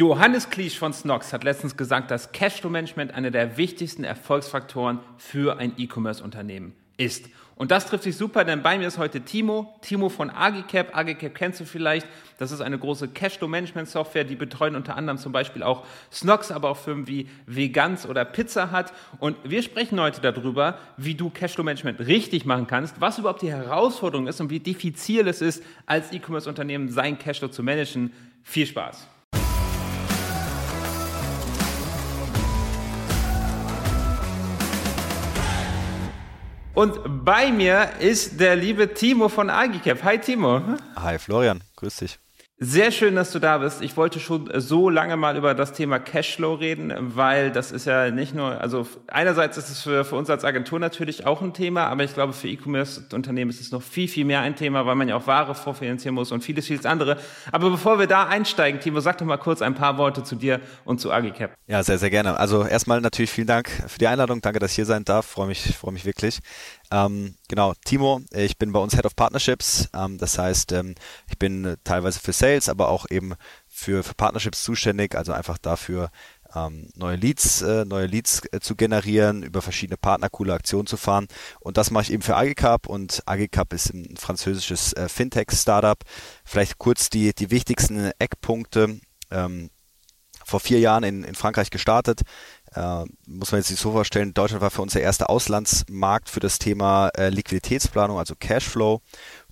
Johannes Kliesch von Snox hat letztens gesagt, dass Cashflow-Management einer der wichtigsten Erfolgsfaktoren für ein E-Commerce-Unternehmen ist. Und das trifft sich super, denn bei mir ist heute Timo. Timo von Agicap. Agicap kennst du vielleicht. Das ist eine große Cashflow-Management-Software. Die betreuen unter anderem zum Beispiel auch Snox, aber auch Firmen wie Vegans oder Pizza Hut. Und wir sprechen heute darüber, wie du Cashflow-Management richtig machen kannst, was überhaupt die Herausforderung ist und wie diffizil es ist, als E-Commerce-Unternehmen sein Cashflow zu managen. Viel Spaß! Und bei mir ist der liebe Timo von Agicap. Hi Timo. Hi Florian, grüß dich. Sehr schön, dass du da bist. Ich wollte schon so lange mal über das Thema Cashflow reden, weil das ist ja nicht nur, also einerseits ist es für, für uns als Agentur natürlich auch ein Thema, aber ich glaube für E-Commerce-Unternehmen ist es noch viel, viel mehr ein Thema, weil man ja auch Ware vorfinanzieren muss und vieles, vieles andere. Aber bevor wir da einsteigen, Timo, sag doch mal kurz ein paar Worte zu dir und zu Agicap. Ja, sehr, sehr gerne. Also erstmal natürlich vielen Dank für die Einladung. Danke, dass ich hier sein darf. Freue mich, freue mich wirklich. Ähm, genau, Timo, ich bin bei uns Head of Partnerships. Ähm, das heißt, ähm, ich bin äh, teilweise für Sales, aber auch eben für, für Partnerships zuständig, also einfach dafür, ähm, neue Leads, äh, neue Leads äh, zu generieren, über verschiedene Partner coole Aktionen zu fahren. Und das mache ich eben für Agicap und Agicap ist ein französisches äh, Fintech-Startup. Vielleicht kurz die, die wichtigsten Eckpunkte. Ähm, vor vier Jahren in, in Frankreich gestartet, äh, muss man jetzt sich so vorstellen, Deutschland war für uns der erste Auslandsmarkt für das Thema äh, Liquiditätsplanung, also Cashflow.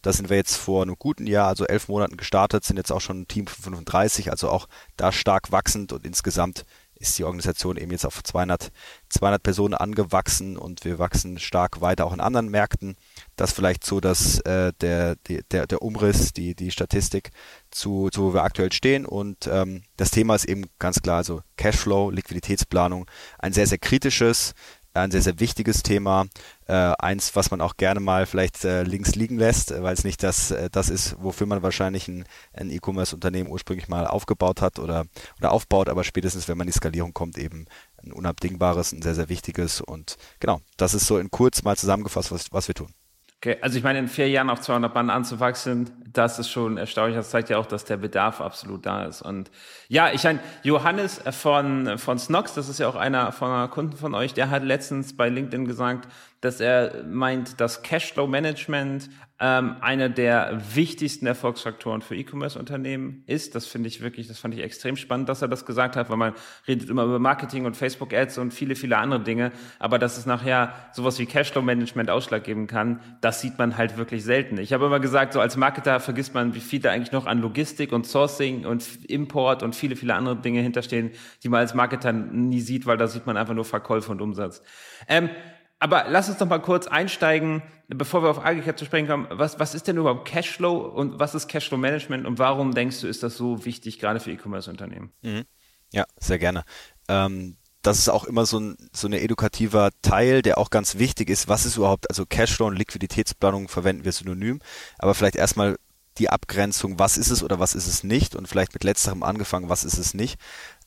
Da sind wir jetzt vor einem guten Jahr, also elf Monaten gestartet, sind jetzt auch schon ein Team von 35, also auch da stark wachsend und insgesamt ist die Organisation eben jetzt auf 200, 200 Personen angewachsen und wir wachsen stark weiter auch in anderen Märkten. Das vielleicht so, dass äh, der, der, der Umriss, die, die Statistik zu, zu wo wir aktuell stehen und ähm, das Thema ist eben ganz klar, also Cashflow, Liquiditätsplanung, ein sehr, sehr kritisches, ein sehr, sehr wichtiges Thema. Äh, eins, was man auch gerne mal vielleicht äh, links liegen lässt, weil es nicht das, äh, das ist, wofür man wahrscheinlich ein, ein E-Commerce-Unternehmen ursprünglich mal aufgebaut hat oder, oder aufbaut, aber spätestens, wenn man in die Skalierung kommt, eben ein unabdingbares, ein sehr, sehr wichtiges. Und genau, das ist so in kurz mal zusammengefasst, was, was wir tun. Okay, also ich meine, in vier Jahren auf 200 Mann anzuwachsen, das ist schon erstaunlich. Das zeigt ja auch, dass der Bedarf absolut da ist. Und ja, ich meine, Johannes von, von Snox, das ist ja auch einer von Kunden von euch, der hat letztens bei LinkedIn gesagt, dass er meint, dass Cashflow-Management ähm, einer der wichtigsten Erfolgsfaktoren für E-Commerce-Unternehmen ist. Das finde ich wirklich, das fand ich extrem spannend, dass er das gesagt hat, weil man redet immer über Marketing und Facebook-Ads und viele, viele andere Dinge. Aber dass es nachher sowas wie Cashflow-Management Ausschlag geben kann, das sieht man halt wirklich selten. Ich habe immer gesagt, so als Marketer vergisst man, wie viel da eigentlich noch an Logistik und Sourcing und Import und viele, viele andere Dinge hinterstehen, die man als Marketer nie sieht, weil da sieht man einfach nur Verkäufe und Umsatz. Ähm, aber lass uns doch mal kurz einsteigen, bevor wir auf Agicap zu sprechen kommen. Was, was ist denn überhaupt Cashflow und was ist Cashflow Management und warum denkst du, ist das so wichtig, gerade für E-Commerce-Unternehmen? Mhm. Ja, sehr gerne. Ähm, das ist auch immer so ein so ein edukativer Teil, der auch ganz wichtig ist. Was ist überhaupt, also Cashflow und Liquiditätsplanung verwenden wir synonym, aber vielleicht erstmal die Abgrenzung, was ist es oder was ist es nicht und vielleicht mit letzterem angefangen, was ist es nicht.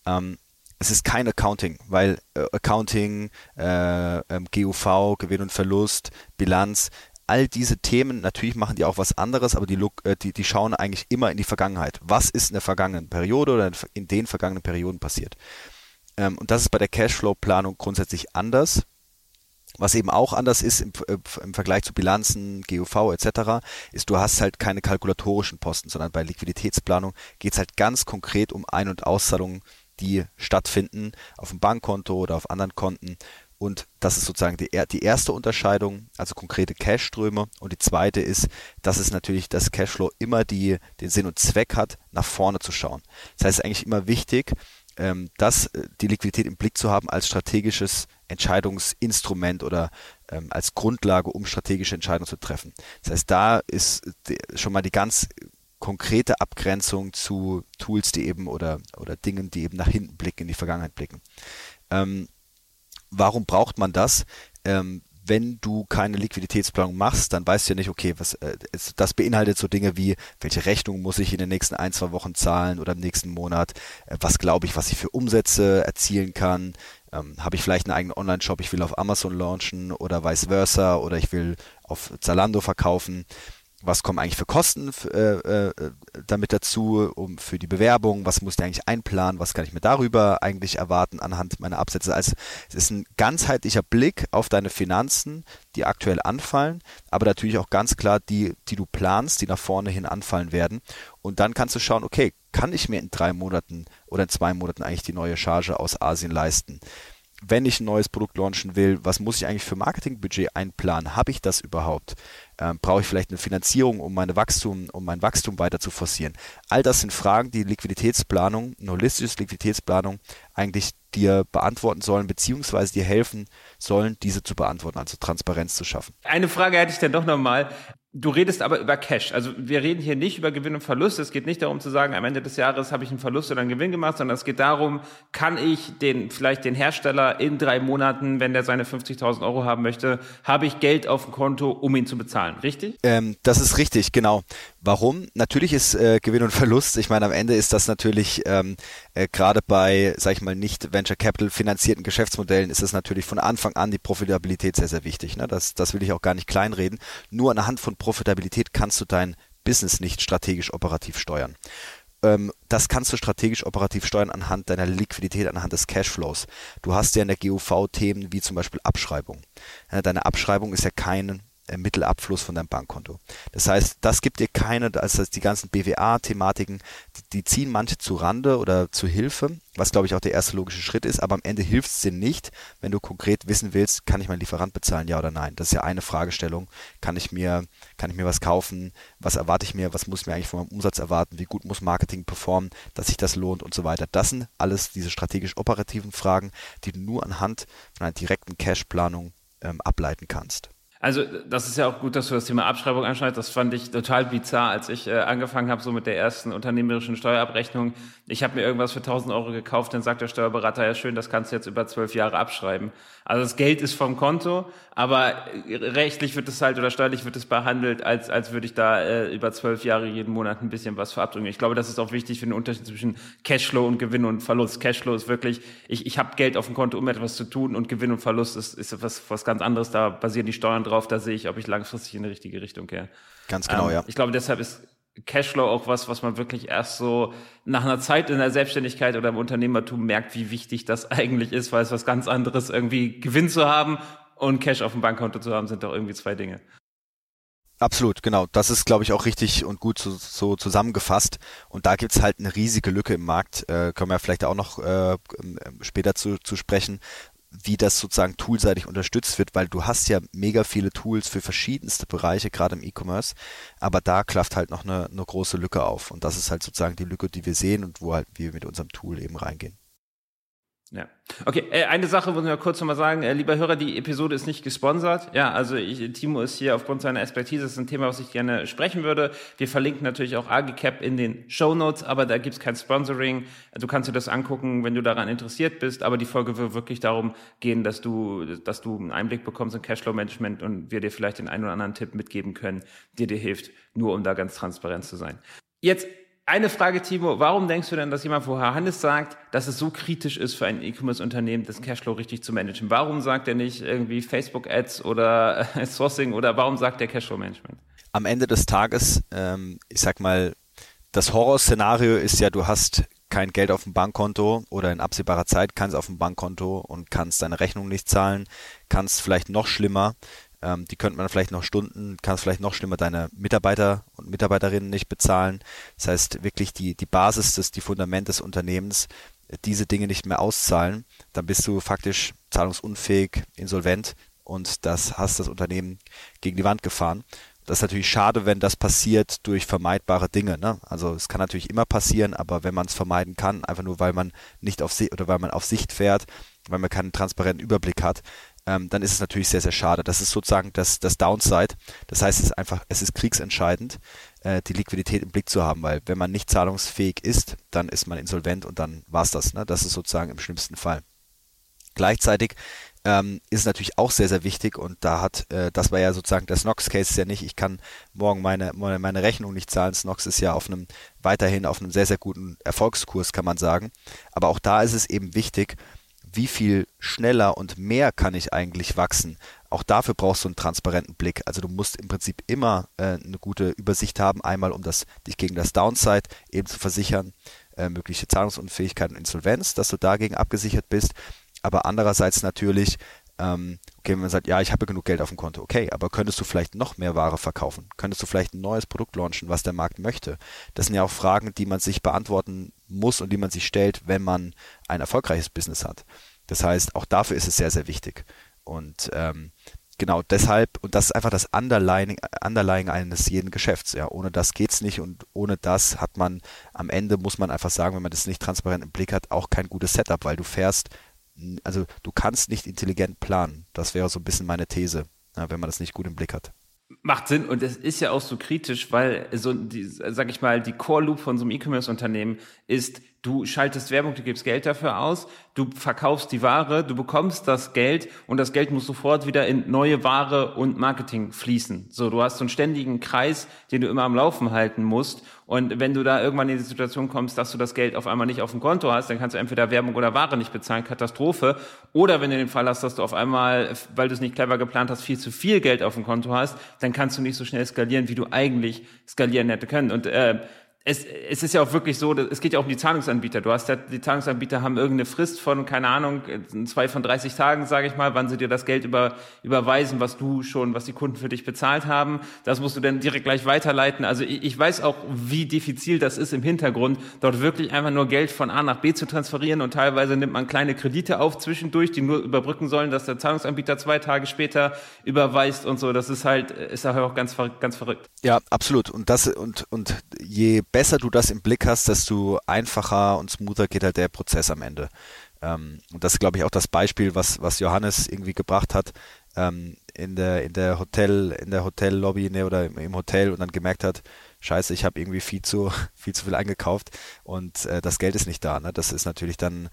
Ähm, es ist kein Accounting, weil äh, Accounting, äh, ähm, GUV, Gewinn und Verlust, Bilanz, all diese Themen, natürlich machen die auch was anderes, aber die, äh, die, die schauen eigentlich immer in die Vergangenheit. Was ist in der vergangenen Periode oder in den vergangenen Perioden passiert? Ähm, und das ist bei der Cashflow-Planung grundsätzlich anders. Was eben auch anders ist im, äh, im, Vergleich zu Bilanzen, GUV etc., ist, du hast halt keine kalkulatorischen Posten, sondern bei Liquiditätsplanung geht es halt ganz konkret um Ein- und Auszahlungen die stattfinden auf dem Bankkonto oder auf anderen Konten. Und das ist sozusagen die, die erste Unterscheidung, also konkrete Cashströme. Und die zweite ist, dass es natürlich das Cashflow immer die, den Sinn und Zweck hat, nach vorne zu schauen. Das heißt, es ist eigentlich immer wichtig, ähm, dass äh, die Liquidität im Blick zu haben als strategisches Entscheidungsinstrument oder ähm, als Grundlage, um strategische Entscheidungen zu treffen. Das heißt, da ist schon mal die ganz konkrete Abgrenzung zu Tools, die eben oder, oder Dingen, die eben nach hinten blicken, in die Vergangenheit blicken. Ähm, warum braucht man das? Ähm, wenn du keine Liquiditätsplanung machst, dann weißt du ja nicht, okay, was äh, das beinhaltet so Dinge wie, welche Rechnung muss ich in den nächsten ein, zwei Wochen zahlen oder im nächsten Monat, äh, was glaube ich, was ich für Umsätze erzielen kann, ähm, habe ich vielleicht einen eigenen Online-Shop, ich will auf Amazon launchen oder vice versa oder ich will auf Zalando verkaufen was kommen eigentlich für Kosten äh, äh, damit dazu, um für die Bewerbung, was muss ich eigentlich einplanen, was kann ich mir darüber eigentlich erwarten anhand meiner Absätze. Also es ist ein ganzheitlicher Blick auf deine Finanzen, die aktuell anfallen, aber natürlich auch ganz klar die, die du planst, die nach vorne hin anfallen werden. Und dann kannst du schauen, okay, kann ich mir in drei Monaten oder in zwei Monaten eigentlich die neue Charge aus Asien leisten? Wenn ich ein neues Produkt launchen will, was muss ich eigentlich für Marketingbudget einplanen? Habe ich das überhaupt? Ähm, brauche ich vielleicht eine Finanzierung, um meine Wachstum, um mein Wachstum weiter zu forcieren? All das sind Fragen, die Liquiditätsplanung, eine holistische Liquiditätsplanung eigentlich dir beantworten sollen, beziehungsweise dir helfen sollen, diese zu beantworten, also Transparenz zu schaffen. Eine Frage hätte ich dann doch nochmal. Du redest aber über Cash. Also wir reden hier nicht über Gewinn und Verlust. Es geht nicht darum zu sagen, am Ende des Jahres habe ich einen Verlust oder einen Gewinn gemacht, sondern es geht darum, kann ich den, vielleicht den Hersteller in drei Monaten, wenn der seine 50.000 Euro haben möchte, habe ich Geld auf dem Konto, um ihn zu bezahlen. Richtig? Ähm, das ist richtig, genau. Warum? Natürlich ist äh, Gewinn und Verlust. Ich meine, am Ende ist das natürlich ähm, äh, gerade bei, sag ich mal, nicht Venture Capital finanzierten Geschäftsmodellen ist es natürlich von Anfang an die Profitabilität sehr, sehr wichtig. Ne? Das, das will ich auch gar nicht kleinreden. Nur anhand von Profitabilität kannst du dein Business nicht strategisch operativ steuern. Ähm, das kannst du strategisch operativ steuern anhand deiner Liquidität, anhand des Cashflows. Du hast ja in der GUV Themen wie zum Beispiel Abschreibung. Deine Abschreibung ist ja kein Mittelabfluss von deinem Bankkonto. Das heißt, das gibt dir keine, also die ganzen BWA-Thematiken, die, die, ziehen manche zu Rande oder zu Hilfe, was glaube ich auch der erste logische Schritt ist, aber am Ende hilft es dir nicht, wenn du konkret wissen willst, kann ich meinen Lieferant bezahlen, ja oder nein. Das ist ja eine Fragestellung. Kann ich mir, kann ich mir was kaufen? Was erwarte ich mir? Was muss ich mir eigentlich von meinem Umsatz erwarten? Wie gut muss Marketing performen, dass sich das lohnt und so weiter. Das sind alles diese strategisch operativen Fragen, die du nur anhand von einer direkten Cash-Planung ähm, ableiten kannst. Also das ist ja auch gut, dass du das Thema Abschreibung anschneidest. Das fand ich total bizarr, als ich äh, angefangen habe, so mit der ersten unternehmerischen Steuerabrechnung. Ich habe mir irgendwas für 1000 Euro gekauft, dann sagt der Steuerberater, ja schön, das kannst du jetzt über zwölf Jahre abschreiben. Also das Geld ist vom Konto, aber rechtlich wird es halt oder steuerlich wird es behandelt, als, als würde ich da äh, über zwölf Jahre jeden Monat ein bisschen was verabdrücken. Ich glaube, das ist auch wichtig für den Unterschied zwischen Cashflow und Gewinn und Verlust. Cashflow ist wirklich, ich, ich habe Geld auf dem Konto, um etwas zu tun und Gewinn und Verlust ist, ist was, was ganz anderes. Da basieren die Steuern drauf, da sehe ich, ob ich langfristig in die richtige Richtung kehre. Ganz genau, ähm, ja. Ich glaube, deshalb ist Cashflow auch was, was man wirklich erst so nach einer Zeit in der Selbstständigkeit oder im Unternehmertum merkt, wie wichtig das eigentlich ist, weil es was ganz anderes irgendwie Gewinn zu haben und Cash auf dem Bankkonto zu haben, sind doch irgendwie zwei Dinge. Absolut, genau. Das ist, glaube ich, auch richtig und gut so, so zusammengefasst. Und da gibt's halt eine riesige Lücke im Markt. Äh, können wir vielleicht auch noch äh, später zu, zu sprechen, wie das sozusagen toolseitig unterstützt wird, weil du hast ja mega viele Tools für verschiedenste Bereiche, gerade im E-Commerce, aber da klafft halt noch eine, eine große Lücke auf und das ist halt sozusagen die Lücke, die wir sehen und wo halt wir mit unserem Tool eben reingehen. Ja. Okay, äh, eine Sache muss ich kurz nochmal sagen. Äh, lieber Hörer, die Episode ist nicht gesponsert. Ja, also ich, Timo ist hier aufgrund seiner Expertise. Das ist ein Thema, was ich gerne sprechen würde. Wir verlinken natürlich auch AgiCap in den Show Notes, aber da gibt's kein Sponsoring. Du kannst dir das angucken, wenn du daran interessiert bist. Aber die Folge wird wirklich darum gehen, dass du, dass du einen Einblick bekommst in Cashflow-Management und wir dir vielleicht den einen oder anderen Tipp mitgeben können, der dir hilft, nur um da ganz transparent zu sein. Jetzt eine Frage, Timo. Warum denkst du denn, dass jemand vorher Hannes sagt, dass es so kritisch ist für ein E-Commerce-Unternehmen, das Cashflow richtig zu managen? Warum sagt er nicht irgendwie Facebook-Ads oder Sourcing oder warum sagt er Cashflow-Management? Am Ende des Tages, ähm, ich sag mal, das Horrorszenario ist ja, du hast kein Geld auf dem Bankkonto oder in absehbarer Zeit keins auf dem Bankkonto und kannst deine Rechnung nicht zahlen, kannst vielleicht noch schlimmer ähm, die könnte man vielleicht noch Stunden, kannst vielleicht noch schlimmer deine Mitarbeiter und Mitarbeiterinnen nicht bezahlen. Das heißt, wirklich die, die Basis des, die Fundament des Unternehmens, diese Dinge nicht mehr auszahlen, dann bist du faktisch zahlungsunfähig, insolvent und das hast das Unternehmen gegen die Wand gefahren. Das ist natürlich schade, wenn das passiert durch vermeidbare Dinge. Ne? Also es kann natürlich immer passieren, aber wenn man es vermeiden kann, einfach nur weil man nicht auf Sicht oder weil man auf Sicht fährt, weil man keinen transparenten Überblick hat, ähm, dann ist es natürlich sehr, sehr schade. Das ist sozusagen das, das Downside. Das heißt, es ist einfach, es ist kriegsentscheidend, äh, die Liquidität im Blick zu haben, weil wenn man nicht zahlungsfähig ist, dann ist man insolvent und dann war's das. Ne? Das ist sozusagen im schlimmsten Fall. Gleichzeitig ähm, ist natürlich auch sehr, sehr wichtig und da hat, äh, das war ja sozusagen, der Snox-Case ja nicht, ich kann morgen meine, meine Rechnung nicht zahlen. Snox ist ja auf einem, weiterhin auf einem sehr, sehr guten Erfolgskurs, kann man sagen. Aber auch da ist es eben wichtig, wie viel schneller und mehr kann ich eigentlich wachsen auch dafür brauchst du einen transparenten Blick. Also du musst im Prinzip immer äh, eine gute Übersicht haben, einmal um das, dich gegen das Downside eben zu versichern, äh, mögliche Zahlungsunfähigkeit und Insolvenz, dass du dagegen abgesichert bist. Aber andererseits natürlich, ähm, okay, wenn man sagt, ja, ich habe genug Geld auf dem Konto, okay, aber könntest du vielleicht noch mehr Ware verkaufen? Könntest du vielleicht ein neues Produkt launchen, was der Markt möchte? Das sind ja auch Fragen, die man sich beantworten muss und die man sich stellt, wenn man ein erfolgreiches Business hat. Das heißt, auch dafür ist es sehr, sehr wichtig. Und ähm, genau deshalb, und das ist einfach das Underlying, Underlying eines jeden Geschäfts. Ja, ohne das geht's nicht und ohne das hat man am Ende, muss man einfach sagen, wenn man das nicht transparent im Blick hat, auch kein gutes Setup, weil du fährst, also du kannst nicht intelligent planen. Das wäre so ein bisschen meine These, wenn man das nicht gut im Blick hat. Macht Sinn und es ist ja auch so kritisch, weil so die, sag ich mal, die Core Loop von so einem E-Commerce-Unternehmen ist, du schaltest Werbung, du gibst Geld dafür aus, du verkaufst die Ware, du bekommst das Geld und das Geld muss sofort wieder in neue Ware und Marketing fließen. So, du hast so einen ständigen Kreis, den du immer am Laufen halten musst. Und wenn du da irgendwann in die Situation kommst, dass du das Geld auf einmal nicht auf dem Konto hast, dann kannst du entweder Werbung oder Ware nicht bezahlen, Katastrophe. Oder wenn du den Fall hast, dass du auf einmal, weil du es nicht clever geplant hast, viel zu viel Geld auf dem Konto hast, dann kannst du nicht so schnell skalieren, wie du eigentlich skalieren hätte können. Und äh, es, es ist ja auch wirklich so, es geht ja auch um die Zahlungsanbieter. Du hast ja, die Zahlungsanbieter haben irgendeine Frist von, keine Ahnung, zwei von 30 Tagen, sage ich mal, wann sie dir das Geld über, überweisen, was du schon, was die Kunden für dich bezahlt haben. Das musst du dann direkt gleich weiterleiten. Also ich, ich weiß auch, wie diffizil das ist im Hintergrund, dort wirklich einfach nur Geld von A nach B zu transferieren und teilweise nimmt man kleine Kredite auf zwischendurch, die nur überbrücken sollen, dass der Zahlungsanbieter zwei Tage später überweist und so. Das ist halt, ist halt auch ganz, ganz verrückt. Ja, absolut. Und das, und, und je besser du das im Blick hast, desto einfacher und smoother geht halt der Prozess am Ende. Ähm, und das ist, glaube ich, auch das Beispiel, was, was Johannes irgendwie gebracht hat, ähm, in der, in der Hotel, in der Hotellobby ne, oder im Hotel und dann gemerkt hat, scheiße, ich habe irgendwie viel zu, viel zu viel eingekauft und äh, das Geld ist nicht da. Ne? Das ist natürlich dann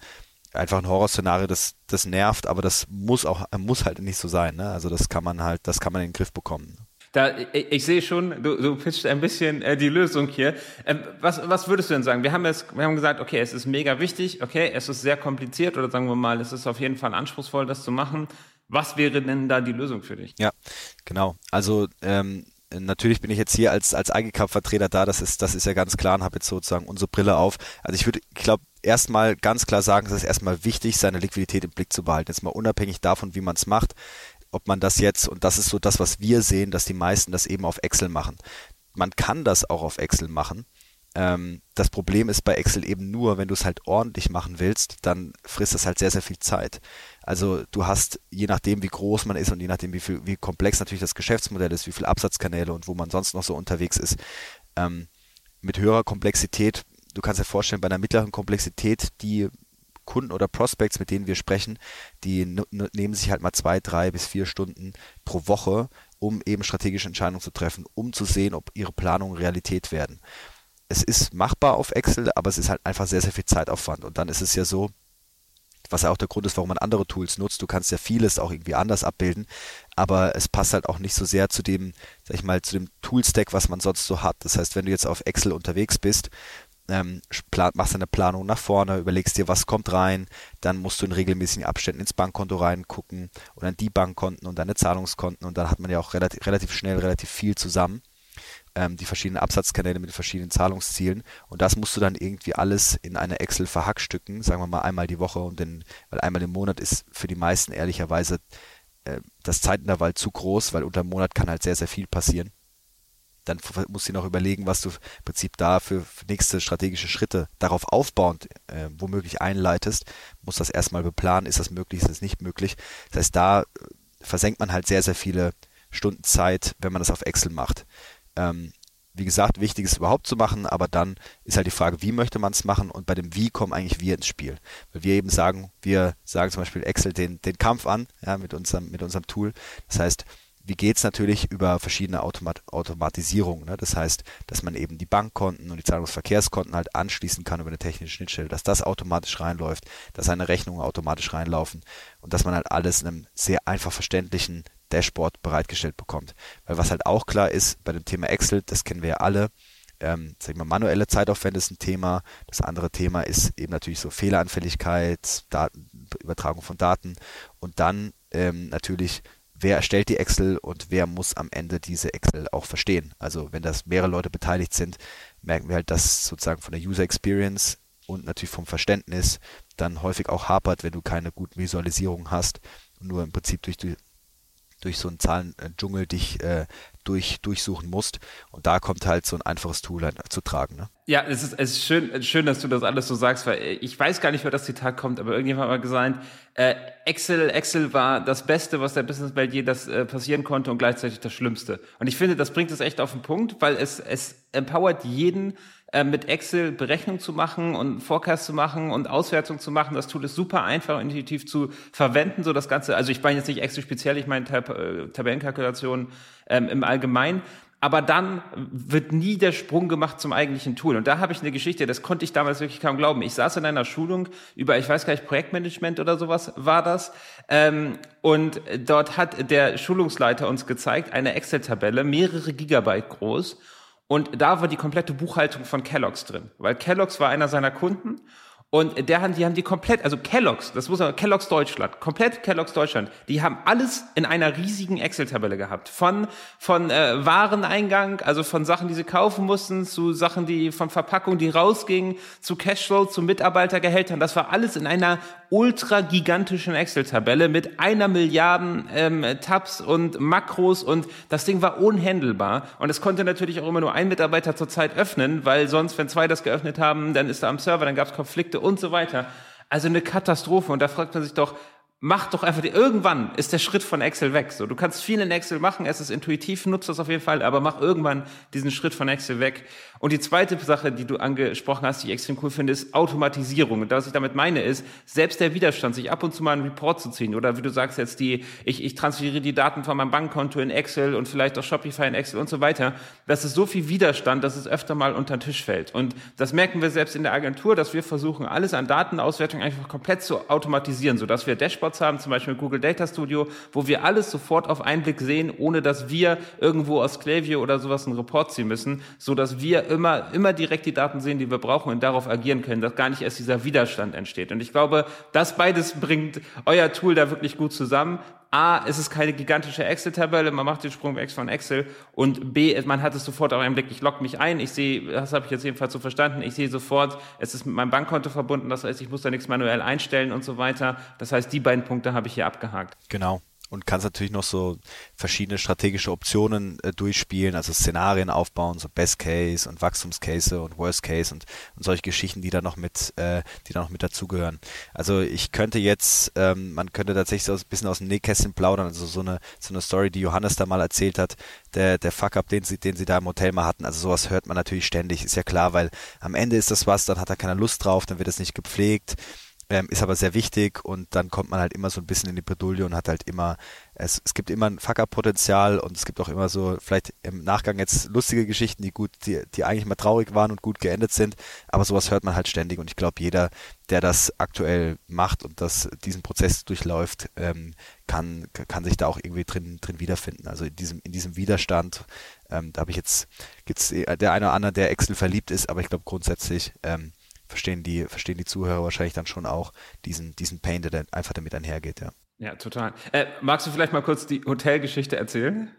einfach ein Horrorszenario, das, das nervt, aber das muss auch, muss halt nicht so sein. Ne? Also das kann man halt, das kann man in den Griff bekommen. Da, ich, ich sehe schon, du, du pitchst ein bisschen äh, die Lösung hier. Ähm, was, was würdest du denn sagen? Wir haben jetzt, wir haben gesagt, okay, es ist mega wichtig, okay, es ist sehr kompliziert oder sagen wir mal, es ist auf jeden Fall anspruchsvoll, das zu machen. Was wäre denn da die Lösung für dich? Ja, genau. Also ähm, natürlich bin ich jetzt hier als als IGCAP-Vertreter da. Das ist das ist ja ganz klar und habe jetzt sozusagen unsere Brille auf. Also ich würde, ich glaube, erstmal ganz klar sagen, es ist erstmal wichtig, seine Liquidität im Blick zu behalten. Jetzt mal unabhängig davon, wie man es macht ob man das jetzt, und das ist so das, was wir sehen, dass die meisten das eben auf Excel machen. Man kann das auch auf Excel machen. Ähm, das Problem ist bei Excel eben nur, wenn du es halt ordentlich machen willst, dann frisst das halt sehr, sehr viel Zeit. Also du hast, je nachdem wie groß man ist und je nachdem wie, viel, wie komplex natürlich das Geschäftsmodell ist, wie viele Absatzkanäle und wo man sonst noch so unterwegs ist, ähm, mit höherer Komplexität, du kannst dir vorstellen, bei einer mittleren Komplexität, die Kunden oder Prospects, mit denen wir sprechen, die nehmen sich halt mal zwei, drei bis vier Stunden pro Woche, um eben strategische Entscheidungen zu treffen, um zu sehen, ob ihre Planungen Realität werden. Es ist machbar auf Excel, aber es ist halt einfach sehr, sehr viel Zeitaufwand. Und dann ist es ja so, was ja auch der Grund ist, warum man andere Tools nutzt. Du kannst ja vieles auch irgendwie anders abbilden, aber es passt halt auch nicht so sehr zu dem, sag ich mal, zu dem Toolstack, was man sonst so hat. Das heißt, wenn du jetzt auf Excel unterwegs bist, ähm, machst eine Planung nach vorne, überlegst dir, was kommt rein, dann musst du in regelmäßigen Abständen ins Bankkonto reingucken oder in die Bankkonten und deine Zahlungskonten und dann hat man ja auch relativ, relativ schnell relativ viel zusammen, ähm, die verschiedenen Absatzkanäle mit den verschiedenen Zahlungszielen und das musst du dann irgendwie alles in eine Excel verhackstücken, sagen wir mal einmal die Woche und den, weil einmal im Monat ist für die meisten ehrlicherweise äh, das Zeitintervall zu groß, weil unter dem Monat kann halt sehr, sehr viel passieren dann musst du noch überlegen, was du im Prinzip da für nächste strategische Schritte darauf aufbauend äh, womöglich einleitest. Muss das erstmal beplanen, ist das möglich, ist das nicht möglich. Das heißt, da äh, versenkt man halt sehr, sehr viele Stunden Zeit, wenn man das auf Excel macht. Ähm, wie gesagt, wichtig ist überhaupt zu machen, aber dann ist halt die Frage, wie möchte man es machen und bei dem Wie kommen eigentlich wir ins Spiel. Weil wir eben sagen, wir sagen zum Beispiel Excel den, den Kampf an, ja, mit unserem, mit unserem Tool. Das heißt, wie geht es natürlich über verschiedene Automat Automatisierungen. Ne? Das heißt, dass man eben die Bankkonten und die Zahlungsverkehrskonten halt anschließen kann über eine technische Schnittstelle, dass das automatisch reinläuft, dass seine Rechnungen automatisch reinlaufen und dass man halt alles in einem sehr einfach verständlichen Dashboard bereitgestellt bekommt. Weil was halt auch klar ist bei dem Thema Excel, das kennen wir ja alle, ähm, sag ich mal, manuelle Zeitaufwände ist ein Thema. Das andere Thema ist eben natürlich so Fehleranfälligkeit, Daten, Übertragung von Daten und dann ähm, natürlich wer erstellt die Excel und wer muss am Ende diese Excel auch verstehen. Also wenn das mehrere Leute beteiligt sind, merken wir halt, dass sozusagen von der User Experience und natürlich vom Verständnis dann häufig auch hapert, wenn du keine guten Visualisierungen hast und nur im Prinzip durch, die, durch so einen Zahlendschungel dich äh, durch, durchsuchen musst. Und da kommt halt so ein einfaches Tool halt zu tragen. Ne? Ja, es ist, es ist schön, schön, dass du das alles so sagst, weil ich weiß gar nicht, wer das Zitat kommt, aber irgendjemand hat mal gesagt, äh, Excel, Excel war das Beste, was der Businesswelt je das äh, passieren konnte und gleichzeitig das Schlimmste. Und ich finde, das bringt es echt auf den Punkt, weil es, es empowert jeden, mit Excel Berechnung zu machen und Forecast zu machen und Auswertung zu machen. Das Tool ist super einfach und intuitiv zu verwenden, so das Ganze. Also ich meine jetzt nicht Excel speziell, ich meine Tab äh, Tabellenkalkulationen ähm, im Allgemeinen. Aber dann wird nie der Sprung gemacht zum eigentlichen Tool. Und da habe ich eine Geschichte, das konnte ich damals wirklich kaum glauben. Ich saß in einer Schulung über, ich weiß gar nicht, Projektmanagement oder sowas war das. Ähm, und dort hat der Schulungsleiter uns gezeigt, eine Excel-Tabelle, mehrere Gigabyte groß. Und da war die komplette Buchhaltung von Kellogg's drin, weil Kellogg's war einer seiner Kunden und der, die haben die komplett, also Kellogg's, das muss man, Kellogg's Deutschland, komplett Kellogg's Deutschland, die haben alles in einer riesigen Excel-Tabelle gehabt. Von, von äh, Wareneingang, also von Sachen, die sie kaufen mussten, zu Sachen, die von Verpackung, die rausgingen, zu Cashflow, zu Mitarbeitergehältern. Das war alles in einer ultra gigantischen Excel-Tabelle mit einer Milliarden ähm, Tabs und Makros und das Ding war unhandelbar. Und es konnte natürlich auch immer nur ein Mitarbeiter zur Zeit öffnen, weil sonst, wenn zwei das geöffnet haben, dann ist er am Server, dann gab es Konflikte und so weiter. Also eine Katastrophe. Und da fragt man sich doch, mach doch einfach, die, irgendwann ist der Schritt von Excel weg. So, du kannst viel in Excel machen, es ist intuitiv, nutzt das auf jeden Fall, aber mach irgendwann diesen Schritt von Excel weg. Und die zweite Sache, die du angesprochen hast, die ich extrem cool finde, ist Automatisierung. Und was ich damit meine, ist, selbst der Widerstand, sich ab und zu mal einen Report zu ziehen, oder wie du sagst jetzt, die, ich, ich transferiere die Daten von meinem Bankkonto in Excel und vielleicht auch Shopify in Excel und so weiter. Das ist so viel Widerstand, dass es öfter mal unter den Tisch fällt. Und das merken wir selbst in der Agentur, dass wir versuchen, alles an Datenauswertung einfach komplett zu automatisieren, sodass wir Dashboards Dashboards haben, zum Beispiel Google Data Studio, wo wir alles sofort auf einen Blick sehen, ohne dass wir irgendwo aus Klaviyo oder sowas einen Report ziehen müssen, so dass wir immer, immer direkt die Daten sehen, die wir brauchen und darauf agieren können, dass gar nicht erst dieser Widerstand entsteht. Und ich glaube, das beides bringt euer Tool da wirklich gut zusammen. A, es ist keine gigantische Excel-Tabelle, man macht den Sprung weg von Excel und B, man hat es sofort auf einen Blick, ich logge mich ein, ich sehe, das habe ich jetzt jedenfalls so verstanden, ich sehe sofort, es ist mit meinem Bankkonto verbunden, das heißt, ich muss da nichts manuell einstellen und so weiter. Das heißt, die beiden Punkte habe ich hier abgehakt. Genau und kannst natürlich noch so verschiedene strategische Optionen äh, durchspielen, also Szenarien aufbauen, so Best Case und Wachstumscase und Worst Case und, und solche Geschichten, die da noch mit, äh, die da noch mit dazugehören. Also ich könnte jetzt, ähm, man könnte tatsächlich so ein bisschen aus dem Nähkästchen plaudern, also so eine, so eine Story, die Johannes da mal erzählt hat, der, der Fuck-up, den sie, den sie da im Hotel mal hatten, also sowas hört man natürlich ständig, ist ja klar, weil am Ende ist das was, dann hat er keine Lust drauf, dann wird es nicht gepflegt, ähm, ist aber sehr wichtig und dann kommt man halt immer so ein bisschen in die Bredouille und hat halt immer, es, es gibt immer ein Fucker-Potenzial und es gibt auch immer so, vielleicht im Nachgang jetzt lustige Geschichten, die gut, die, die eigentlich mal traurig waren und gut geendet sind, aber sowas hört man halt ständig und ich glaube, jeder, der das aktuell macht und das, diesen Prozess durchläuft, ähm, kann, kann sich da auch irgendwie drin, drin wiederfinden. Also in diesem, in diesem Widerstand, ähm, da habe ich jetzt, gibt's der eine oder andere, der Excel verliebt ist, aber ich glaube grundsätzlich, ähm, verstehen die, verstehen die Zuhörer wahrscheinlich dann schon auch diesen, diesen Pain, der einfach damit einhergeht, ja. Ja, total. Äh, magst du vielleicht mal kurz die Hotelgeschichte erzählen?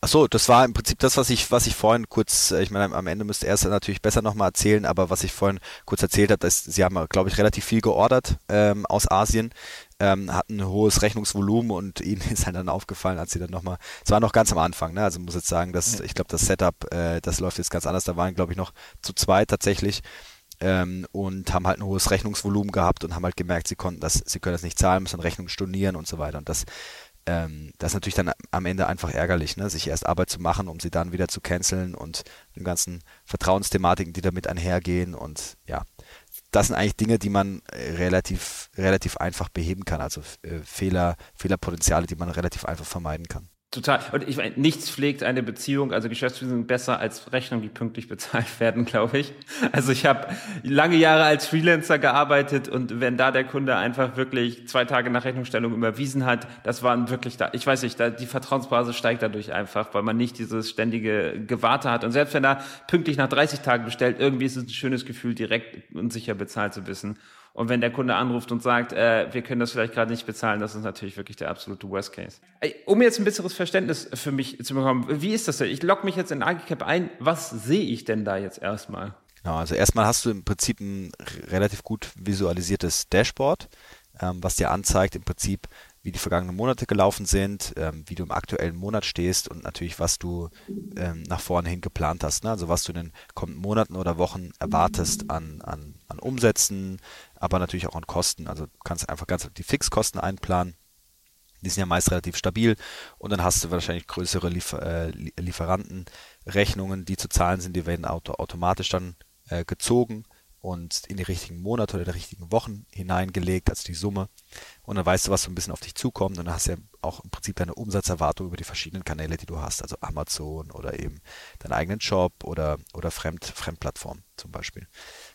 Ach so, das war im Prinzip das, was ich, was ich vorhin kurz, äh, ich meine, am Ende müsste er es natürlich besser nochmal erzählen, aber was ich vorhin kurz erzählt habe, dass sie haben, glaube ich, relativ viel geordert ähm, aus Asien, ähm, hatten ein hohes Rechnungsvolumen und ihnen ist halt dann aufgefallen, als sie dann nochmal, es war noch ganz am Anfang, ne? Also muss jetzt sagen, dass, ich glaube, das Setup, äh, das läuft jetzt ganz anders. Da waren, glaube ich, noch zu zweit tatsächlich ähm, und haben halt ein hohes Rechnungsvolumen gehabt und haben halt gemerkt, sie konnten das, sie können das nicht zahlen, müssen Rechnungen stornieren und so weiter. Und das, ähm, das ist natürlich dann am Ende einfach ärgerlich, ne? sich erst Arbeit zu machen, um sie dann wieder zu canceln und den ganzen Vertrauensthematiken, die damit einhergehen und ja, das sind eigentlich Dinge, die man relativ, relativ einfach beheben kann, also äh, Fehler, Fehlerpotenziale, die man relativ einfach vermeiden kann. Total. Und ich meine, nichts pflegt eine Beziehung, also Geschäftsbeziehungen besser als Rechnungen, die pünktlich bezahlt werden, glaube ich. Also ich habe lange Jahre als Freelancer gearbeitet und wenn da der Kunde einfach wirklich zwei Tage nach Rechnungsstellung überwiesen hat, das waren wirklich da, ich weiß nicht, da, die Vertrauensbasis steigt dadurch einfach, weil man nicht dieses ständige Gewarte hat. Und selbst wenn er pünktlich nach 30 Tagen bestellt, irgendwie ist es ein schönes Gefühl, direkt und sicher bezahlt zu wissen. Und wenn der Kunde anruft und sagt, äh, wir können das vielleicht gerade nicht bezahlen, das ist natürlich wirklich der absolute Worst Case. Um jetzt ein besseres Verständnis für mich zu bekommen, wie ist das denn? Ich logge mich jetzt in Agicap ein. Was sehe ich denn da jetzt erstmal? Genau, also erstmal hast du im Prinzip ein relativ gut visualisiertes Dashboard, ähm, was dir anzeigt im Prinzip, wie die vergangenen Monate gelaufen sind, ähm, wie du im aktuellen Monat stehst und natürlich, was du ähm, nach vorne hin geplant hast. Ne? Also was du in den kommenden Monaten oder Wochen erwartest an, an, an Umsätzen, aber natürlich auch an Kosten. Also du kannst einfach ganz die Fixkosten einplanen. Die sind ja meist relativ stabil und dann hast du wahrscheinlich größere Liefer äh, Lieferantenrechnungen, die zu zahlen sind, die werden auto automatisch dann äh, gezogen und in die richtigen Monate oder die richtigen Wochen hineingelegt, als die Summe. Und dann weißt du, was so ein bisschen auf dich zukommt und dann hast du ja auch im Prinzip deine Umsatzerwartung über die verschiedenen Kanäle, die du hast, also Amazon oder eben deinen eigenen Job oder, oder Fremd, Fremdplattformen zum Beispiel.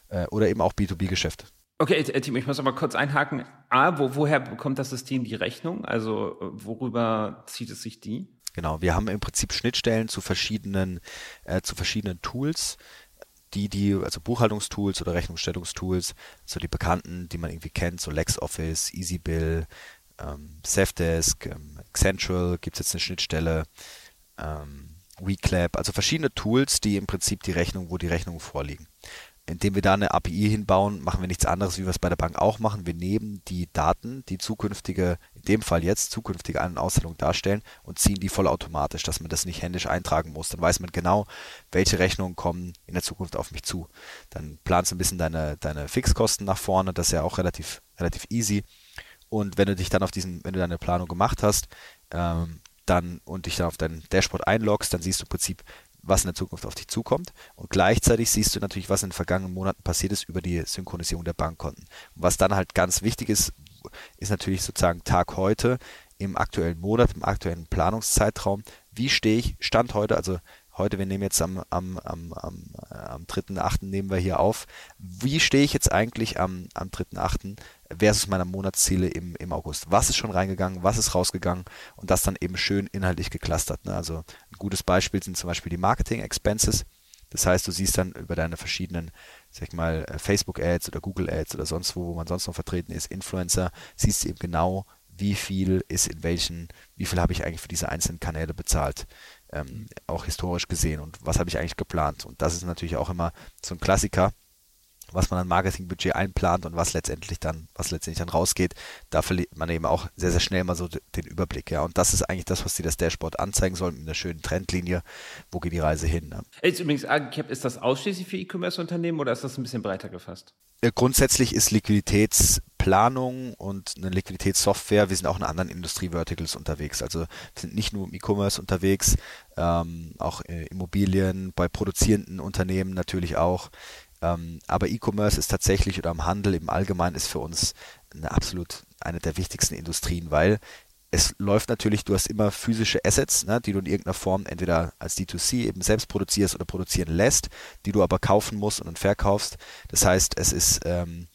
Äh, oder eben auch B2B-Geschäfte. Okay, äh, Tim, ich muss aber kurz einhaken. A, wo, woher bekommt das System die Rechnung? Also worüber zieht es sich die? Genau, wir haben im Prinzip Schnittstellen zu verschiedenen, äh, zu verschiedenen Tools, die, die, also Buchhaltungstools oder Rechnungsstellungstools, so die bekannten, die man irgendwie kennt, so LexOffice, EasyBill, ähm, Safdesk, ähm, Accentual gibt es jetzt eine Schnittstelle, ähm, WeClap, also verschiedene Tools, die im Prinzip die Rechnung, wo die Rechnungen vorliegen indem wir da eine API hinbauen, machen wir nichts anderes, wie wir es bei der Bank auch machen. Wir nehmen die Daten, die zukünftige, in dem Fall jetzt zukünftige Ein- und Auszahlung darstellen und ziehen die vollautomatisch, dass man das nicht händisch eintragen muss. Dann weiß man genau, welche Rechnungen kommen in der Zukunft auf mich zu. Dann planst du ein bisschen deine, deine Fixkosten nach vorne, das ist ja auch relativ, relativ easy. Und wenn du dich dann auf diesen, wenn du deine Planung gemacht hast, ähm, dann und dich dann auf dein Dashboard einloggst, dann siehst du im Prinzip, was in der Zukunft auf dich zukommt. Und gleichzeitig siehst du natürlich, was in den vergangenen Monaten passiert ist über die Synchronisierung der Bankkonten. Und was dann halt ganz wichtig ist, ist natürlich sozusagen Tag heute im aktuellen Monat, im aktuellen Planungszeitraum. Wie stehe ich Stand heute, also heute, wir nehmen jetzt am, am, am, am, äh, am 3.8. nehmen wir hier auf. Wie stehe ich jetzt eigentlich am, am 3.8. versus meiner Monatsziele im, im August? Was ist schon reingegangen, was ist rausgegangen und das dann eben schön inhaltlich geclustert. Ne? Also ein gutes Beispiel sind zum Beispiel die Marketing Expenses. Das heißt, du siehst dann über deine verschiedenen, sag ich mal, äh, Facebook Ads oder Google Ads oder sonst wo, wo man sonst noch vertreten ist, Influencer, siehst du eben genau, wie viel ist in welchen, wie viel habe ich eigentlich für diese einzelnen Kanäle bezahlt ähm, auch historisch gesehen und was habe ich eigentlich geplant. Und das ist natürlich auch immer so ein Klassiker, was man an Marketingbudget einplant und was letztendlich dann, was letztendlich dann rausgeht, da verliert man eben auch sehr, sehr schnell mal so den Überblick. Ja. Und das ist eigentlich das, was dir das Dashboard anzeigen soll, mit einer schönen Trendlinie. Wo geht die Reise hin? Ne? Ist übrigens, ist das ausschließlich für E-Commerce-Unternehmen oder ist das ein bisschen breiter gefasst? Äh, grundsätzlich ist Liquiditätsplanung und eine Liquiditätssoftware, wir sind auch in anderen Industrie-Verticals unterwegs. Also wir sind nicht nur im E-Commerce unterwegs, ähm, auch äh, Immobilien, bei produzierenden Unternehmen natürlich auch. Ähm, aber E-Commerce ist tatsächlich oder am Handel im Allgemeinen ist für uns eine absolut eine der wichtigsten Industrien, weil es läuft natürlich, du hast immer physische Assets, ne, die du in irgendeiner Form entweder als D2C eben selbst produzierst oder produzieren lässt, die du aber kaufen musst und dann verkaufst. Das heißt, es ist ähm,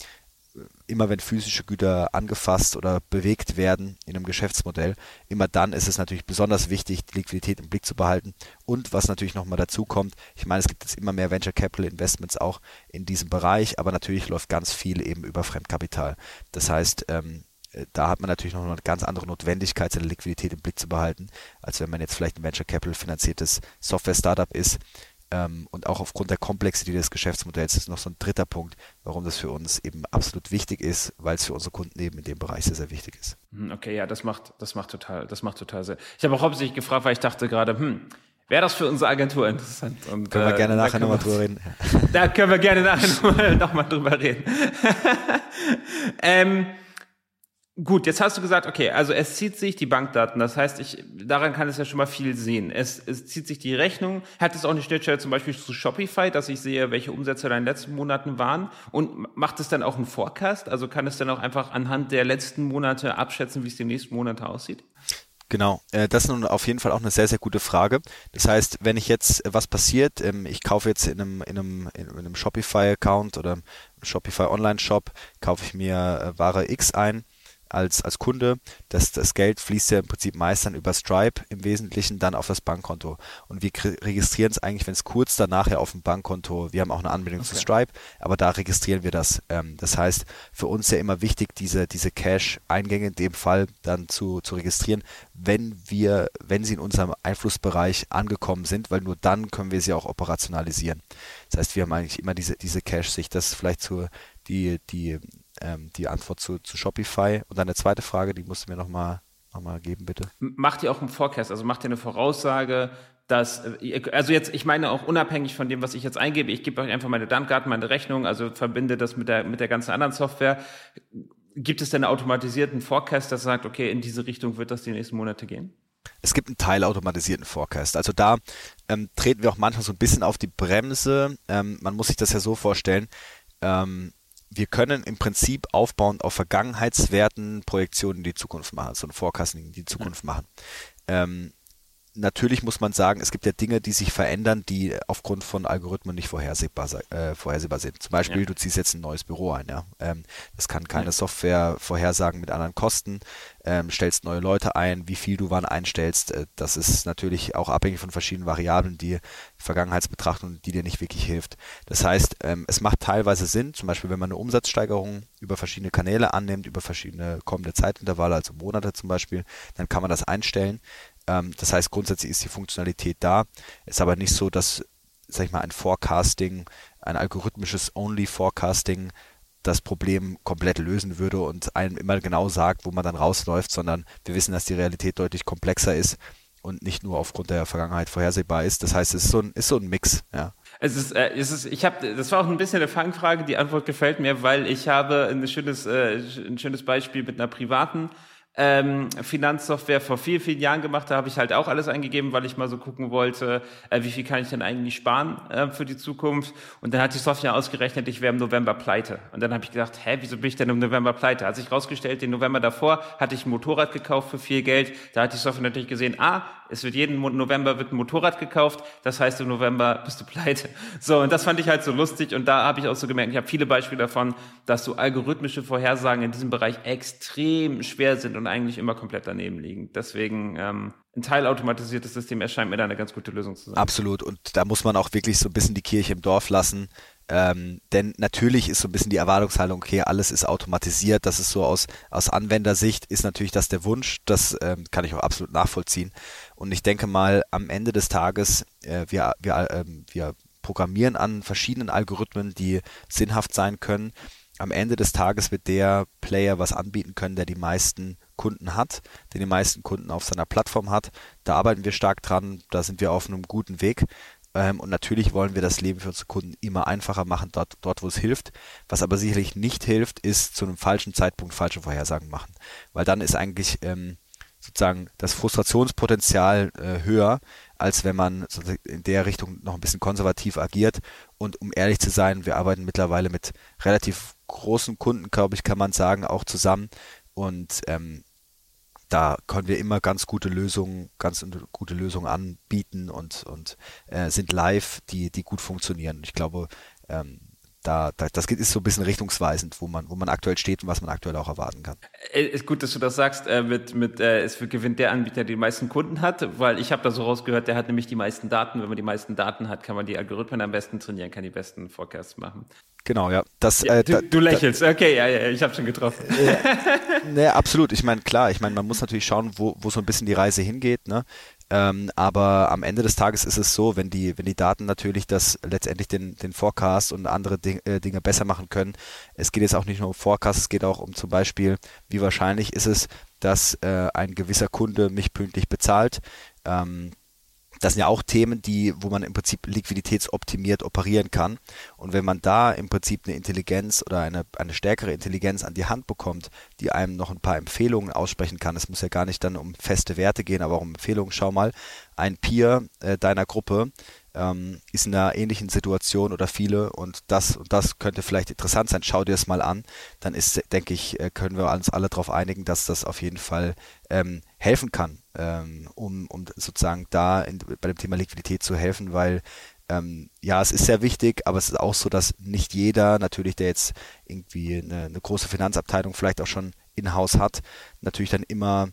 immer wenn physische Güter angefasst oder bewegt werden in einem Geschäftsmodell, immer dann ist es natürlich besonders wichtig, die Liquidität im Blick zu behalten. Und was natürlich nochmal dazu kommt, ich meine, es gibt jetzt immer mehr Venture Capital Investments auch in diesem Bereich, aber natürlich läuft ganz viel eben über Fremdkapital. Das heißt, ähm, äh, da hat man natürlich noch eine ganz andere Notwendigkeit, seine Liquidität im Blick zu behalten, als wenn man jetzt vielleicht ein Venture Capital finanziertes Software-Startup ist. Ähm, und auch aufgrund der Komplexität des Geschäftsmodells ist noch so ein dritter Punkt, warum das für uns eben absolut wichtig ist, weil es für unsere Kunden eben in dem Bereich sehr, sehr wichtig ist. Hm, okay, ja, das macht, das macht total, das macht total Sinn. Ich habe auch hauptsächlich gefragt, weil ich dachte gerade, hm, Wäre das für unsere Agentur interessant. Und, können wir äh, gerne nachher nochmal drüber reden. Da können wir gerne nachher nochmal noch drüber reden. ähm, Gut, jetzt hast du gesagt, okay, also es zieht sich die Bankdaten, das heißt, ich, daran kann es ja schon mal viel sehen. Es, es zieht sich die Rechnung, hat es auch eine Schnittstelle zum Beispiel zu Shopify, dass ich sehe, welche Umsätze da in den letzten Monaten waren und macht es dann auch einen Forecast, also kann es dann auch einfach anhand der letzten Monate abschätzen, wie es die nächsten Monate aussieht? Genau, äh, das ist nun auf jeden Fall auch eine sehr, sehr gute Frage. Das heißt, wenn ich jetzt, äh, was passiert, ähm, ich kaufe jetzt in einem, in einem, in einem Shopify-Account oder Shopify Online-Shop, kaufe ich mir äh, Ware X ein, als, als Kunde. Das, das Geld fließt ja im Prinzip meist dann über Stripe im Wesentlichen dann auf das Bankkonto. Und wir registrieren es eigentlich, wenn es kurz danach ja auf dem Bankkonto, wir haben auch eine Anbindung okay. zu Stripe, aber da registrieren wir das. Ähm, das heißt, für uns ja immer wichtig, diese, diese Cash-Eingänge in dem Fall dann zu, zu registrieren, wenn wir, wenn sie in unserem Einflussbereich angekommen sind, weil nur dann können wir sie auch operationalisieren. Das heißt, wir haben eigentlich immer diese, diese Cash-Sicht. Das vielleicht so die, die ähm, die Antwort zu, zu Shopify. Und dann eine zweite Frage, die musst du mir nochmal noch mal geben, bitte. Macht ihr auch einen Forecast, also macht ihr eine Voraussage, dass, äh, also jetzt, ich meine auch unabhängig von dem, was ich jetzt eingebe, ich gebe euch einfach meine Dankdaten, meine Rechnung, also verbinde das mit der, mit der ganzen anderen Software. Gibt es denn einen automatisierten Forecast, der sagt, okay, in diese Richtung wird das die nächsten Monate gehen? Es gibt einen teilautomatisierten Forecast. Also da ähm, treten wir auch manchmal so ein bisschen auf die Bremse. Ähm, man muss sich das ja so vorstellen. Ähm, wir können im Prinzip aufbauend auf Vergangenheitswerten Projektionen in die Zukunft machen, so ein Forecasting in die Zukunft machen. Ähm, natürlich muss man sagen, es gibt ja Dinge, die sich verändern, die aufgrund von Algorithmen nicht vorhersehbar, äh, vorhersehbar sind. Zum Beispiel, ja. du ziehst jetzt ein neues Büro ein. Ja? Ähm, das kann keine ja. Software vorhersagen mit anderen Kosten. Ähm, stellst neue Leute ein, wie viel du wann einstellst. Äh, das ist natürlich auch abhängig von verschiedenen Variablen, die Vergangenheitsbetrachtung, die dir nicht wirklich hilft. Das heißt, ähm, es macht teilweise Sinn, zum Beispiel, wenn man eine Umsatzsteigerung über verschiedene Kanäle annimmt, über verschiedene kommende Zeitintervalle, also Monate zum Beispiel, dann kann man das einstellen. Ähm, das heißt, grundsätzlich ist die Funktionalität da. Ist aber nicht so, dass, sag ich mal, ein Forecasting, ein algorithmisches Only Forecasting das Problem komplett lösen würde und einem immer genau sagt, wo man dann rausläuft, sondern wir wissen, dass die Realität deutlich komplexer ist und nicht nur aufgrund der Vergangenheit vorhersehbar ist. Das heißt, es ist so ein, ist so ein Mix, ja. Es ist, äh, es ist, ich habe, das war auch ein bisschen eine Fangfrage. Die Antwort gefällt mir, weil ich habe ein schönes, äh, ein schönes Beispiel mit einer privaten ähm, Finanzsoftware vor vielen, vielen Jahren gemacht. Da habe ich halt auch alles eingegeben, weil ich mal so gucken wollte, äh, wie viel kann ich denn eigentlich sparen äh, für die Zukunft. Und dann hat die Software ausgerechnet, ich wäre im November pleite. Und dann habe ich gedacht, hä, wieso bin ich denn im November pleite? Hat sich rausgestellt, den November davor hatte ich ein Motorrad gekauft für viel Geld. Da hat die Software natürlich gesehen, ah, es wird jeden November wird ein Motorrad gekauft. Das heißt, im November bist du pleite. So, und das fand ich halt so lustig. Und da habe ich auch so gemerkt, ich habe viele Beispiele davon, dass so algorithmische Vorhersagen in diesem Bereich extrem schwer sind und eigentlich immer komplett daneben liegen. Deswegen ähm, ein teilautomatisiertes System erscheint mir da eine ganz gute Lösung zu sein. Absolut. Und da muss man auch wirklich so ein bisschen die Kirche im Dorf lassen. Ähm, denn natürlich ist so ein bisschen die Erwartungshaltung, okay, alles ist automatisiert. Das ist so aus, aus Anwendersicht ist natürlich das der Wunsch. Das ähm, kann ich auch absolut nachvollziehen. Und ich denke mal, am Ende des Tages, äh, wir, wir, äh, wir programmieren an verschiedenen Algorithmen, die sinnhaft sein können. Am Ende des Tages wird der Player was anbieten können, der die meisten Kunden hat, der die meisten Kunden auf seiner Plattform hat. Da arbeiten wir stark dran, da sind wir auf einem guten Weg. Ähm, und natürlich wollen wir das Leben für unsere Kunden immer einfacher machen, dort, dort, wo es hilft. Was aber sicherlich nicht hilft, ist zu einem falschen Zeitpunkt falsche Vorhersagen machen. Weil dann ist eigentlich ähm, sozusagen das Frustrationspotenzial äh, höher, als wenn man in der Richtung noch ein bisschen konservativ agiert. Und um ehrlich zu sein, wir arbeiten mittlerweile mit relativ großen Kunden, glaube ich, kann man sagen, auch zusammen. Und ähm, da können wir immer ganz gute Lösungen, ganz gute Lösungen anbieten und, und äh, sind live, die, die gut funktionieren. Ich glaube, ähm, da, da, das ist so ein bisschen richtungsweisend, wo man, wo man aktuell steht und was man aktuell auch erwarten kann. Äh, ist gut, dass du das sagst. Äh, mit, mit, äh, es gewinnt der Anbieter, der die meisten Kunden hat, weil ich habe da so rausgehört, der hat nämlich die meisten Daten. Wenn man die meisten Daten hat, kann man die Algorithmen am besten trainieren, kann die besten Forecasts machen. Genau, ja. Das, ja, äh, du, du, lächelst, da, okay, ja, ja, ich habe schon getroffen. Ja, ne, absolut. Ich meine, klar, ich meine, man muss natürlich schauen, wo, wo so ein bisschen die Reise hingeht. Ne? Ähm, aber am Ende des Tages ist es so, wenn die, wenn die Daten natürlich das letztendlich den, den Forecast und andere Ding, äh, Dinge besser machen können. Es geht jetzt auch nicht nur um Forecast, es geht auch um zum Beispiel, wie wahrscheinlich ist es, dass äh, ein gewisser Kunde mich pünktlich bezahlt. Ähm, das sind ja auch Themen, die, wo man im Prinzip liquiditätsoptimiert operieren kann. Und wenn man da im Prinzip eine Intelligenz oder eine, eine stärkere Intelligenz an die Hand bekommt, die einem noch ein paar Empfehlungen aussprechen kann, es muss ja gar nicht dann um feste Werte gehen, aber auch um Empfehlungen, schau mal, ein Peer äh, deiner Gruppe ähm, ist in einer ähnlichen Situation oder viele und das und das könnte vielleicht interessant sein, schau dir das mal an, dann ist, denke ich, äh, können wir uns alle darauf einigen, dass das auf jeden Fall ähm, helfen kann, ähm, um, um sozusagen da in, bei dem Thema Liquidität zu helfen, weil ähm, ja, es ist sehr wichtig, aber es ist auch so, dass nicht jeder, natürlich, der jetzt irgendwie eine, eine große Finanzabteilung vielleicht auch schon in-house hat, natürlich dann immer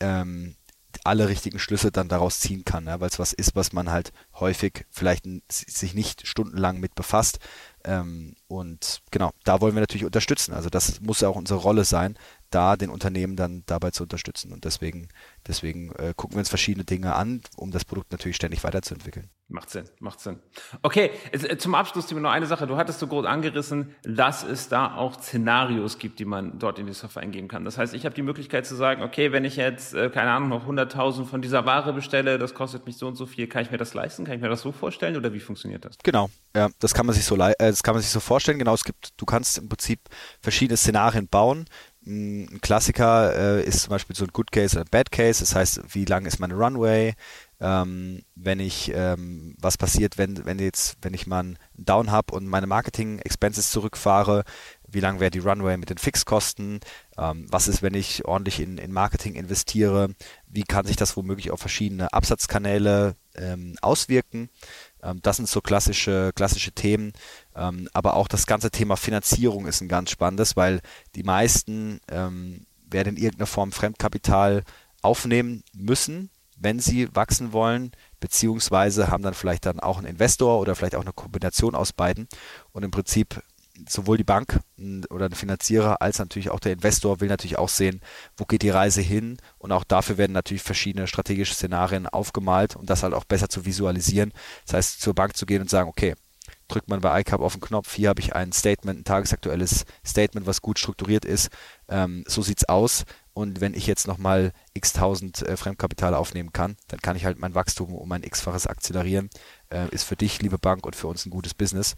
ähm, alle richtigen Schlüsse dann daraus ziehen kann, ja, weil es was ist, was man halt häufig vielleicht sich nicht stundenlang mit befasst. Ähm, und genau, da wollen wir natürlich unterstützen. Also das muss ja auch unsere Rolle sein, da den Unternehmen dann dabei zu unterstützen. Und deswegen, deswegen äh, gucken wir uns verschiedene Dinge an, um das Produkt natürlich ständig weiterzuentwickeln. Macht Sinn, macht Sinn. Okay, äh, zum Abschluss noch eine Sache. Du hattest so groß angerissen, dass es da auch Szenarios gibt, die man dort in die Software eingeben kann. Das heißt, ich habe die Möglichkeit zu sagen, okay, wenn ich jetzt, äh, keine Ahnung, noch 100.000 von dieser Ware bestelle, das kostet mich so und so viel, kann ich mir das leisten? Kann ich mir das so vorstellen oder wie funktioniert das? Genau, ja, das kann man sich so, äh, das kann man sich so vorstellen. Genau, es gibt, du kannst im Prinzip verschiedene Szenarien bauen. Ein Klassiker äh, ist zum Beispiel so ein Good Case oder ein Bad Case. Das heißt, wie lang ist meine Runway? Ähm, wenn ich, ähm, was passiert, wenn, wenn jetzt, wenn ich mal einen Down habe und meine Marketing Expenses zurückfahre, wie lang wäre die Runway mit den Fixkosten? Ähm, was ist, wenn ich ordentlich in, in Marketing investiere? Wie kann sich das womöglich auf verschiedene Absatzkanäle ähm, auswirken? Ähm, das sind so klassische, klassische Themen. Ähm, aber auch das ganze Thema Finanzierung ist ein ganz spannendes, weil die meisten ähm, werden in irgendeiner Form Fremdkapital aufnehmen müssen, wenn sie wachsen wollen, beziehungsweise haben dann vielleicht dann auch einen Investor oder vielleicht auch eine Kombination aus beiden. Und im Prinzip sowohl die Bank oder der Finanzierer als natürlich auch der Investor will natürlich auch sehen, wo geht die Reise hin und auch dafür werden natürlich verschiedene strategische Szenarien aufgemalt, um das halt auch besser zu visualisieren. Das heißt, zur Bank zu gehen und sagen, okay, drückt man bei iCap auf den Knopf, hier habe ich ein Statement, ein tagesaktuelles Statement, was gut strukturiert ist, ähm, so es aus. Und wenn ich jetzt nochmal x tausend äh, Fremdkapital aufnehmen kann, dann kann ich halt mein Wachstum um ein x-faches akzelerieren. Äh, ist für dich, liebe Bank, und für uns ein gutes Business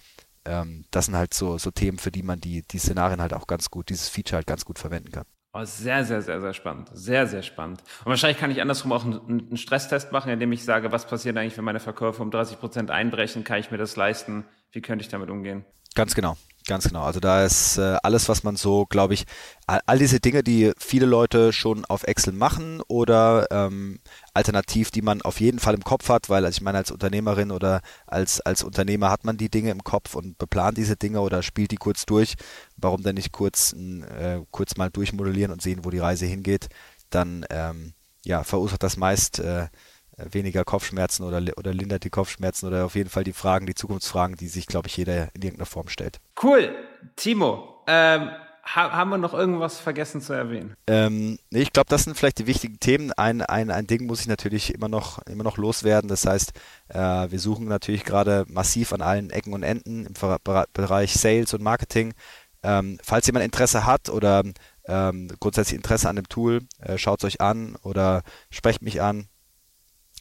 ähm, das sind halt so, so Themen, für die man die, die Szenarien halt auch ganz gut, dieses Feature halt ganz gut verwenden kann. Oh, sehr, sehr, sehr, sehr spannend. Sehr, sehr spannend. Und wahrscheinlich kann ich andersrum auch einen, einen Stresstest machen, indem ich sage, was passiert eigentlich, wenn meine Verkäufe um 30 Prozent einbrechen? Kann ich mir das leisten? Wie könnte ich damit umgehen? Ganz genau. Ganz genau. Also da ist äh, alles, was man so, glaube ich, all, all, diese Dinge, die viele Leute schon auf Excel machen oder ähm, alternativ, die man auf jeden Fall im Kopf hat, weil also ich meine, als Unternehmerin oder als, als Unternehmer hat man die Dinge im Kopf und beplant diese Dinge oder spielt die kurz durch. Warum denn nicht kurz, äh, kurz mal durchmodellieren und sehen, wo die Reise hingeht? Dann ähm, ja, verursacht das meist äh, weniger Kopfschmerzen oder, oder lindert die Kopfschmerzen oder auf jeden Fall die Fragen, die Zukunftsfragen, die sich, glaube ich, jeder in irgendeiner Form stellt. Cool. Timo, ähm, ha haben wir noch irgendwas vergessen zu erwähnen? Ähm, nee, ich glaube, das sind vielleicht die wichtigen Themen. Ein, ein, ein Ding muss ich natürlich immer noch, immer noch loswerden. Das heißt, äh, wir suchen natürlich gerade massiv an allen Ecken und Enden im Bereich Sales und Marketing. Ähm, falls jemand Interesse hat oder ähm, grundsätzlich Interesse an dem Tool, äh, schaut es euch an oder sprecht mich an.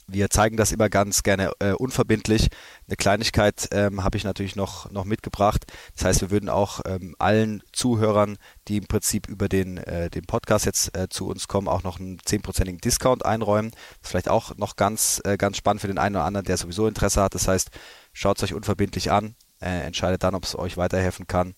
Wir zeigen das immer ganz gerne äh, unverbindlich. Eine Kleinigkeit ähm, habe ich natürlich noch, noch mitgebracht. Das heißt, wir würden auch ähm, allen Zuhörern, die im Prinzip über den, äh, den Podcast jetzt äh, zu uns kommen, auch noch einen zehnprozentigen Discount einräumen. Das ist vielleicht auch noch ganz, äh, ganz spannend für den einen oder anderen, der sowieso Interesse hat. Das heißt, schaut es euch unverbindlich an, äh, entscheidet dann, ob es euch weiterhelfen kann.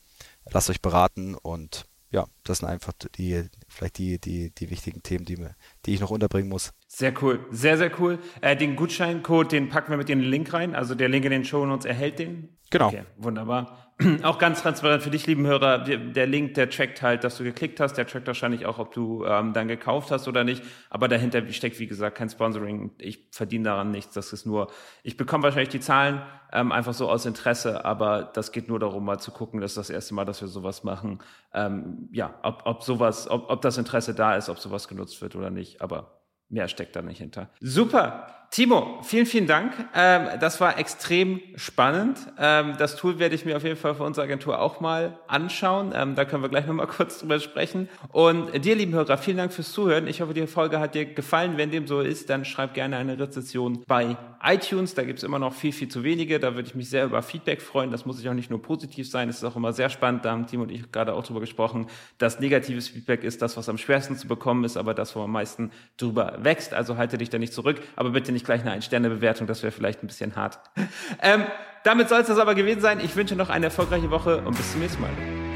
Lasst euch beraten und ja, das sind einfach die, vielleicht die, die, die wichtigen Themen, die, die ich noch unterbringen muss. Sehr cool, sehr, sehr cool. Äh, den Gutscheincode, den packen wir mit den Link rein. Also der Link in den Show Notes erhält den. Genau. Okay, wunderbar. Auch ganz transparent für dich, lieben Hörer. Der Link, der trackt halt, dass du geklickt hast. Der trackt wahrscheinlich auch, ob du ähm, dann gekauft hast oder nicht. Aber dahinter steckt, wie gesagt, kein Sponsoring. Ich verdiene daran nichts. Das ist nur, ich bekomme wahrscheinlich die Zahlen ähm, einfach so aus Interesse. Aber das geht nur darum, mal zu gucken. Das ist das erste Mal, dass wir sowas machen. Ähm, ja, ob, ob sowas, ob, ob das Interesse da ist, ob sowas genutzt wird oder nicht. Aber mehr steckt da nicht hinter. Super. Timo, vielen, vielen Dank. Ähm, das war extrem spannend. Ähm, das Tool werde ich mir auf jeden Fall für unsere Agentur auch mal anschauen. Ähm, da können wir gleich nochmal kurz drüber sprechen. Und dir, lieben Hörer, vielen Dank fürs Zuhören. Ich hoffe, die Folge hat dir gefallen. Wenn dem so ist, dann schreib gerne eine Rezession bei iTunes. Da gibt es immer noch viel, viel zu wenige. Da würde ich mich sehr über Feedback freuen. Das muss sich auch nicht nur positiv sein. Es ist auch immer sehr spannend. Da haben Timo und ich gerade auch drüber gesprochen, dass negatives Feedback ist das, was am schwersten zu bekommen ist, aber das, wo am meisten drüber wächst. Also halte dich da nicht zurück. Aber bitte nicht gleich eine Ein-Sterne-Bewertung, das wäre vielleicht ein bisschen hart. Ähm, damit soll es das aber gewesen sein. Ich wünsche noch eine erfolgreiche Woche und bis zum nächsten Mal.